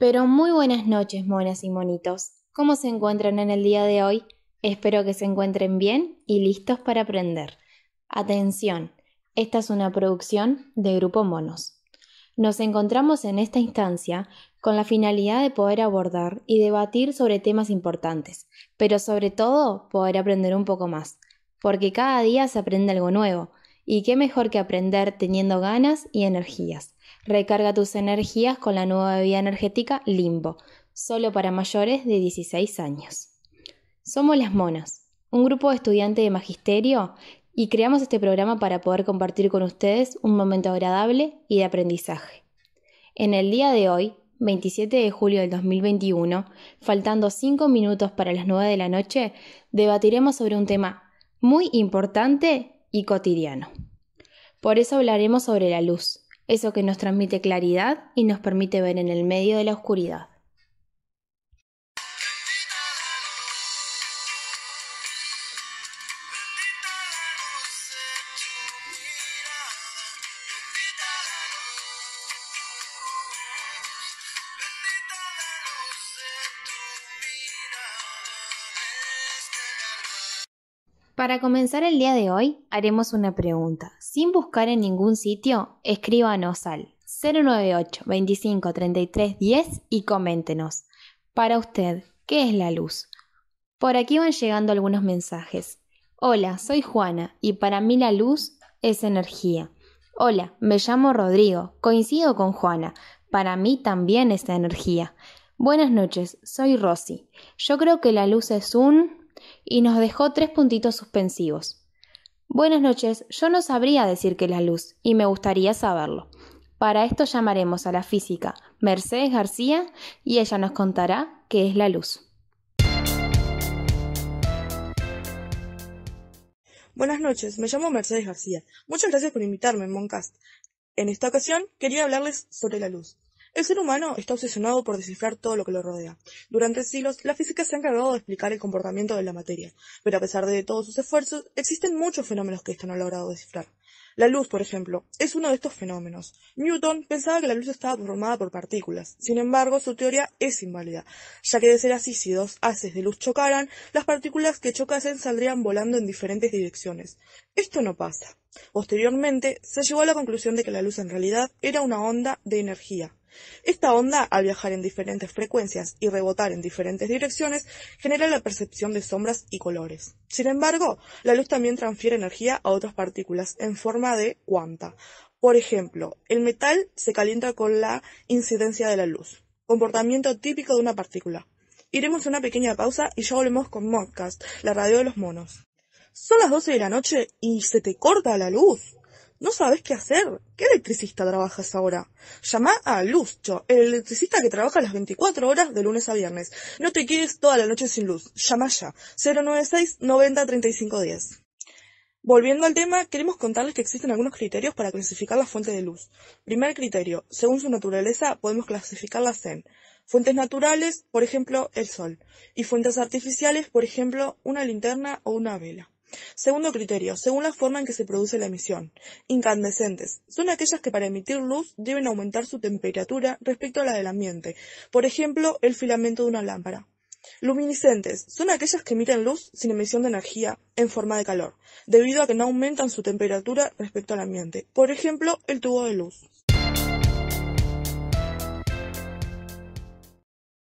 Pero muy buenas noches, monas y monitos. ¿Cómo se encuentran en el día de hoy? Espero que se encuentren bien y listos para aprender. Atención, esta es una producción de Grupo Monos. Nos encontramos en esta instancia con la finalidad de poder abordar y debatir sobre temas importantes, pero sobre todo poder aprender un poco más, porque cada día se aprende algo nuevo, y qué mejor que aprender teniendo ganas y energías. Recarga tus energías con la nueva bebida energética Limbo, solo para mayores de 16 años. Somos las Monas, un grupo de estudiantes de magisterio y creamos este programa para poder compartir con ustedes un momento agradable y de aprendizaje. En el día de hoy, 27 de julio del 2021, faltando 5 minutos para las 9 de la noche, debatiremos sobre un tema muy importante y cotidiano. Por eso hablaremos sobre la luz, eso que nos transmite claridad y nos permite ver en el medio de la oscuridad. Para comenzar el día de hoy, haremos una pregunta. Sin buscar en ningún sitio, escríbanos al 098 25 33 10 y coméntenos. Para usted, ¿qué es la luz? Por aquí van llegando algunos mensajes. Hola, soy Juana y para mí la luz es energía. Hola, me llamo Rodrigo, coincido con Juana. Para mí también es energía. Buenas noches, soy Rosy. Yo creo que la luz es un y nos dejó tres puntitos suspensivos. Buenas noches, yo no sabría decir qué es la luz y me gustaría saberlo. Para esto llamaremos a la física Mercedes García y ella nos contará qué es la luz. Buenas noches, me llamo Mercedes García. Muchas gracias por invitarme, Moncast. En esta ocasión quería hablarles sobre la luz. El ser humano está obsesionado por descifrar todo lo que lo rodea. Durante siglos, la física se ha encargado de explicar el comportamiento de la materia, pero a pesar de todos sus esfuerzos, existen muchos fenómenos que ésta no ha logrado descifrar. La luz, por ejemplo, es uno de estos fenómenos. Newton pensaba que la luz estaba formada por partículas. Sin embargo, su teoría es inválida, ya que de ser así, si dos haces de luz chocaran, las partículas que chocasen saldrían volando en diferentes direcciones. Esto no pasa. Posteriormente, se llegó a la conclusión de que la luz en realidad era una onda de energía, esta onda, al viajar en diferentes frecuencias y rebotar en diferentes direcciones, genera la percepción de sombras y colores. Sin embargo, la luz también transfiere energía a otras partículas en forma de cuanta. Por ejemplo, el metal se calienta con la incidencia de la luz, comportamiento típico de una partícula. Iremos a una pequeña pausa y ya volvemos con Modcast, la radio de los monos. Son las 12 de la noche y se te corta la luz. ¿No sabes qué hacer? ¿Qué electricista trabajas ahora? Llama a Luzcho, el electricista que trabaja las 24 horas de lunes a viernes. No te quedes toda la noche sin luz. Llama ya. 096 90 35 10. Volviendo al tema, queremos contarles que existen algunos criterios para clasificar la fuente de luz. Primer criterio, según su naturaleza, podemos clasificarlas en fuentes naturales, por ejemplo, el sol, y fuentes artificiales, por ejemplo, una linterna o una vela. Segundo criterio, según la forma en que se produce la emisión. Incandescentes. Son aquellas que para emitir luz deben aumentar su temperatura respecto a la del ambiente. Por ejemplo, el filamento de una lámpara. Luminiscentes. Son aquellas que emiten luz sin emisión de energía en forma de calor, debido a que no aumentan su temperatura respecto al ambiente. Por ejemplo, el tubo de luz.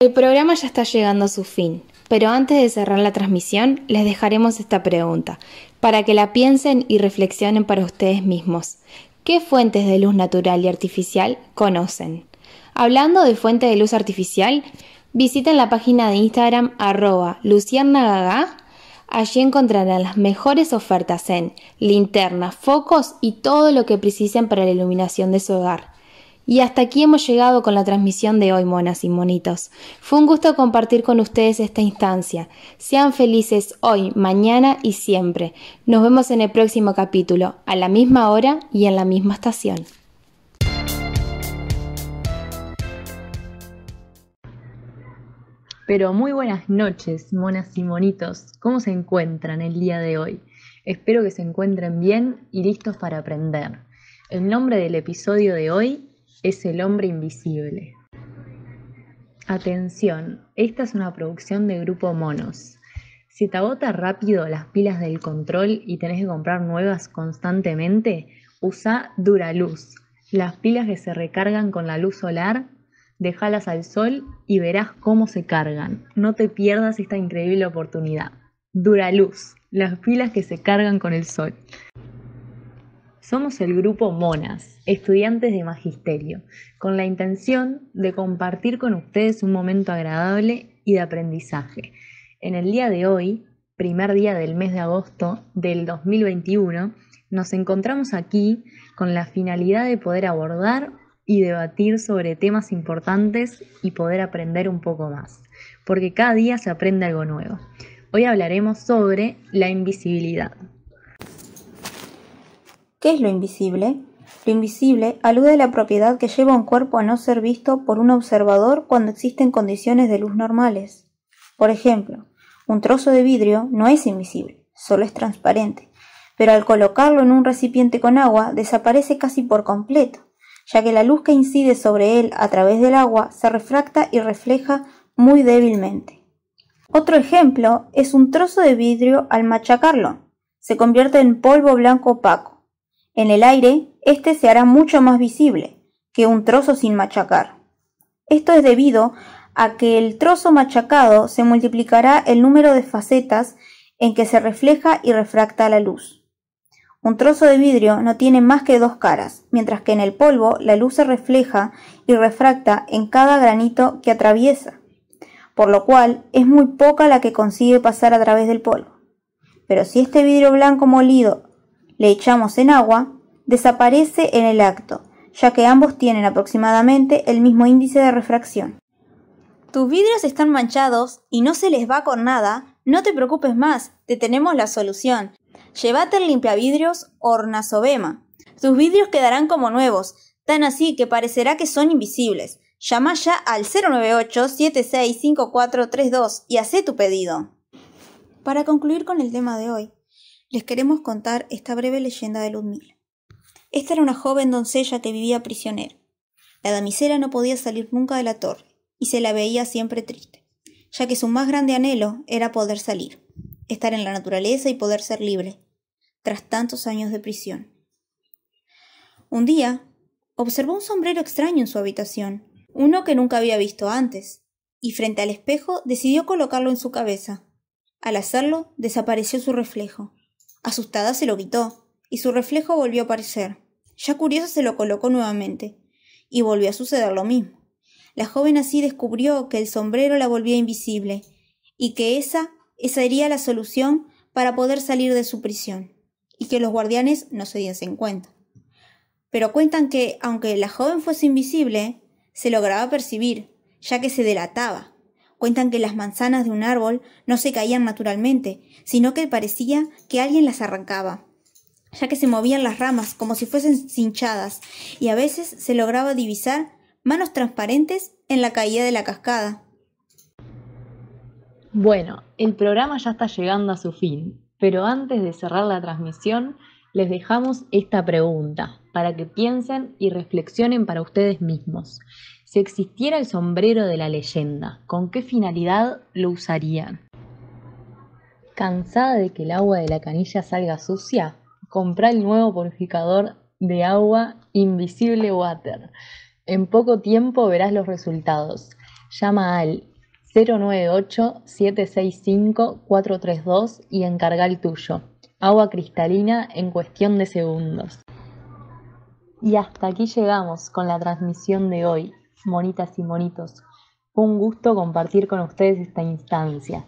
El programa ya está llegando a su fin. Pero antes de cerrar la transmisión, les dejaremos esta pregunta, para que la piensen y reflexionen para ustedes mismos. ¿Qué fuentes de luz natural y artificial conocen? Hablando de fuentes de luz artificial, visiten la página de Instagram arroba luciernagaga. Allí encontrarán las mejores ofertas en linternas, focos y todo lo que precisen para la iluminación de su hogar. Y hasta aquí hemos llegado con la transmisión de hoy, monas y monitos. Fue un gusto compartir con ustedes esta instancia. Sean felices hoy, mañana y siempre. Nos vemos en el próximo capítulo, a la misma hora y en la misma estación. Pero muy buenas noches, monas y monitos. ¿Cómo se encuentran el día de hoy? Espero que se encuentren bien y listos para aprender. El nombre del episodio de hoy es el hombre invisible. Atención, esta es una producción de Grupo Monos. Si te agota rápido las pilas del control y tenés que comprar nuevas constantemente, usa Duraluz, las pilas que se recargan con la luz solar, déjalas al sol y verás cómo se cargan. No te pierdas esta increíble oportunidad. Duraluz, las pilas que se cargan con el sol. Somos el grupo Monas, estudiantes de Magisterio, con la intención de compartir con ustedes un momento agradable y de aprendizaje. En el día de hoy, primer día del mes de agosto del 2021, nos encontramos aquí con la finalidad de poder abordar y debatir sobre temas importantes y poder aprender un poco más, porque cada día se aprende algo nuevo. Hoy hablaremos sobre la invisibilidad. ¿Qué es lo invisible? Lo invisible alude a la propiedad que lleva un cuerpo a no ser visto por un observador cuando existen condiciones de luz normales. Por ejemplo, un trozo de vidrio no es invisible, solo es transparente, pero al colocarlo en un recipiente con agua desaparece casi por completo, ya que la luz que incide sobre él a través del agua se refracta y refleja muy débilmente. Otro ejemplo es un trozo de vidrio al machacarlo, se convierte en polvo blanco opaco en el aire, este se hará mucho más visible que un trozo sin machacar. Esto es debido a que el trozo machacado se multiplicará el número de facetas en que se refleja y refracta la luz. Un trozo de vidrio no tiene más que dos caras, mientras que en el polvo la luz se refleja y refracta en cada granito que atraviesa, por lo cual es muy poca la que consigue pasar a través del polvo. Pero si este vidrio blanco molido le echamos en agua, desaparece en el acto, ya que ambos tienen aproximadamente el mismo índice de refracción. ¿Tus vidrios están manchados y no se les va con nada? No te preocupes más, te tenemos la solución. Llévate el limpiavidrios Ornazobema. Tus vidrios quedarán como nuevos, tan así que parecerá que son invisibles. Llama ya al 098-765432 y haz tu pedido. Para concluir con el tema de hoy, les queremos contar esta breve leyenda de Ludmila. Esta era una joven doncella que vivía prisionera. La damisela no podía salir nunca de la torre y se la veía siempre triste, ya que su más grande anhelo era poder salir, estar en la naturaleza y poder ser libre, tras tantos años de prisión. Un día, observó un sombrero extraño en su habitación, uno que nunca había visto antes, y frente al espejo decidió colocarlo en su cabeza. Al hacerlo, desapareció su reflejo. Asustada se lo quitó, y su reflejo volvió a aparecer. Ya curiosa se lo colocó nuevamente, y volvió a suceder lo mismo. La joven así descubrió que el sombrero la volvía invisible, y que esa, esa sería la solución para poder salir de su prisión, y que los guardianes no se diesen cuenta. Pero cuentan que, aunque la joven fuese invisible, se lograba percibir, ya que se delataba, Cuentan que las manzanas de un árbol no se caían naturalmente, sino que parecía que alguien las arrancaba, ya que se movían las ramas como si fuesen cinchadas, y a veces se lograba divisar manos transparentes en la caída de la cascada. Bueno, el programa ya está llegando a su fin, pero antes de cerrar la transmisión, les dejamos esta pregunta para que piensen y reflexionen para ustedes mismos. Si existiera el sombrero de la leyenda, ¿con qué finalidad lo usarían? ¿Cansada de que el agua de la canilla salga sucia? Comprá el nuevo purificador de agua Invisible Water. En poco tiempo verás los resultados. Llama al 098-765-432 y encarga el tuyo. Agua cristalina en cuestión de segundos. Y hasta aquí llegamos con la transmisión de hoy monitas y monitos. Un gusto compartir con ustedes esta instancia.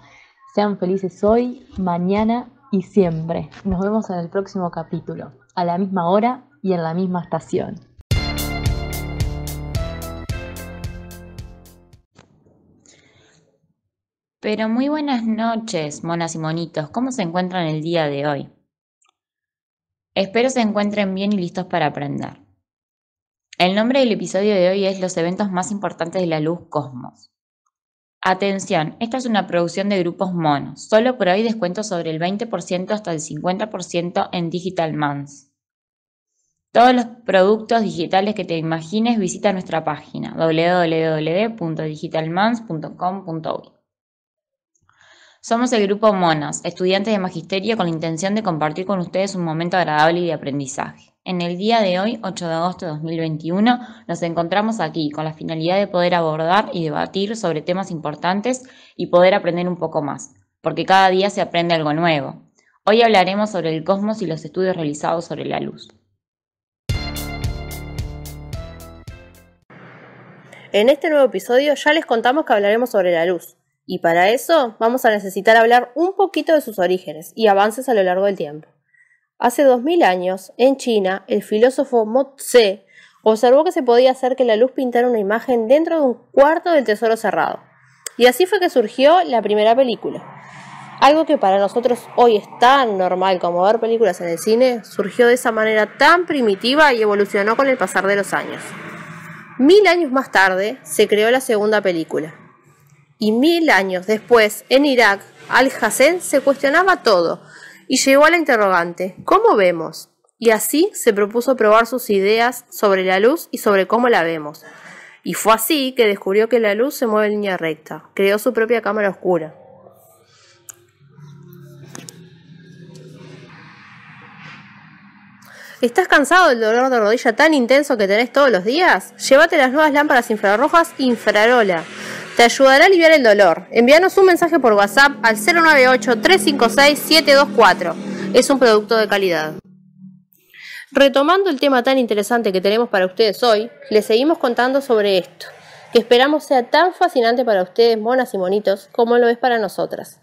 Sean felices hoy, mañana y siempre. Nos vemos en el próximo capítulo, a la misma hora y en la misma estación. Pero muy buenas noches, monas y monitos. ¿Cómo se encuentran el día de hoy? Espero se encuentren bien y listos para aprender. El nombre del episodio de hoy es Los eventos más importantes de la luz cosmos. Atención, esta es una producción de grupos monos. Solo por hoy descuento sobre el 20% hasta el 50% en Digital Mans. Todos los productos digitales que te imagines visita nuestra página www.digitalmans.com.uy. Somos el grupo Monas, estudiantes de magisterio con la intención de compartir con ustedes un momento agradable y de aprendizaje. En el día de hoy, 8 de agosto de 2021, nos encontramos aquí con la finalidad de poder abordar y debatir sobre temas importantes y poder aprender un poco más, porque cada día se aprende algo nuevo. Hoy hablaremos sobre el cosmos y los estudios realizados sobre la luz. En este nuevo episodio ya les contamos que hablaremos sobre la luz, y para eso vamos a necesitar hablar un poquito de sus orígenes y avances a lo largo del tiempo. Hace 2000 años, en China, el filósofo Mo Tse observó que se podía hacer que la luz pintara una imagen dentro de un cuarto del tesoro cerrado. Y así fue que surgió la primera película. Algo que para nosotros hoy es tan normal como ver películas en el cine, surgió de esa manera tan primitiva y evolucionó con el pasar de los años. Mil años más tarde se creó la segunda película, y mil años después, en Irak, Al-Hassan se cuestionaba todo y llegó a la interrogante, ¿cómo vemos? Y así se propuso probar sus ideas sobre la luz y sobre cómo la vemos. Y fue así que descubrió que la luz se mueve en línea recta. Creó su propia cámara oscura. ¿Estás cansado del dolor de rodilla tan intenso que tenés todos los días? Llévate las nuevas lámparas infrarrojas Infrarola te ayudará a aliviar el dolor. Envíanos un mensaje por WhatsApp al 098-356-724. Es un producto de calidad. Retomando el tema tan interesante que tenemos para ustedes hoy, les seguimos contando sobre esto, que esperamos sea tan fascinante para ustedes, monas y monitos, como lo es para nosotras.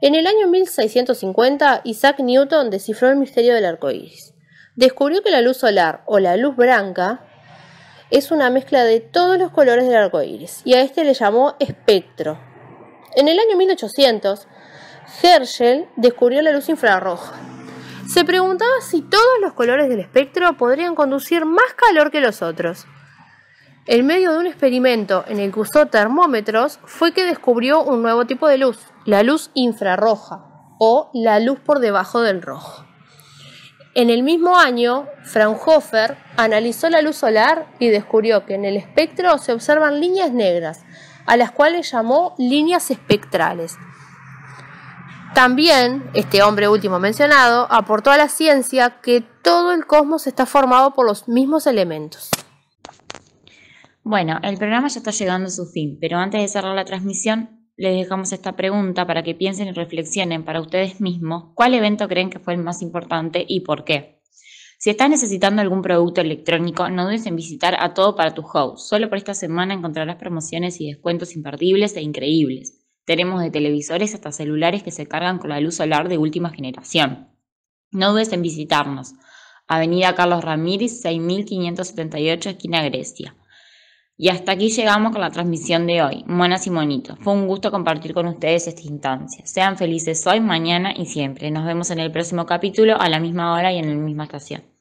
En el año 1650, Isaac Newton descifró el misterio del arco iris. Descubrió que la luz solar o la luz blanca es una mezcla de todos los colores del arco iris y a este le llamó espectro. En el año 1800, Herschel descubrió la luz infrarroja. Se preguntaba si todos los colores del espectro podrían conducir más calor que los otros. En medio de un experimento en el que usó termómetros fue que descubrió un nuevo tipo de luz, la luz infrarroja o la luz por debajo del rojo. En el mismo año, Fraunhofer analizó la luz solar y descubrió que en el espectro se observan líneas negras, a las cuales llamó líneas espectrales. También, este hombre último mencionado, aportó a la ciencia que todo el cosmos está formado por los mismos elementos. Bueno, el programa ya está llegando a su fin, pero antes de cerrar la transmisión, les dejamos esta pregunta para que piensen y reflexionen para ustedes mismos cuál evento creen que fue el más importante y por qué. Si estás necesitando algún producto electrónico, no dudes en visitar a Todo para tu House. Solo por esta semana encontrarás promociones y descuentos imperdibles e increíbles. Tenemos de televisores hasta celulares que se cargan con la luz solar de última generación. No dudes en visitarnos. Avenida Carlos Ramírez, 6578, esquina Grecia. Y hasta aquí llegamos con la transmisión de hoy, monas y monitos. Fue un gusto compartir con ustedes esta instancia. Sean felices hoy, mañana y siempre. Nos vemos en el próximo capítulo a la misma hora y en la misma estación.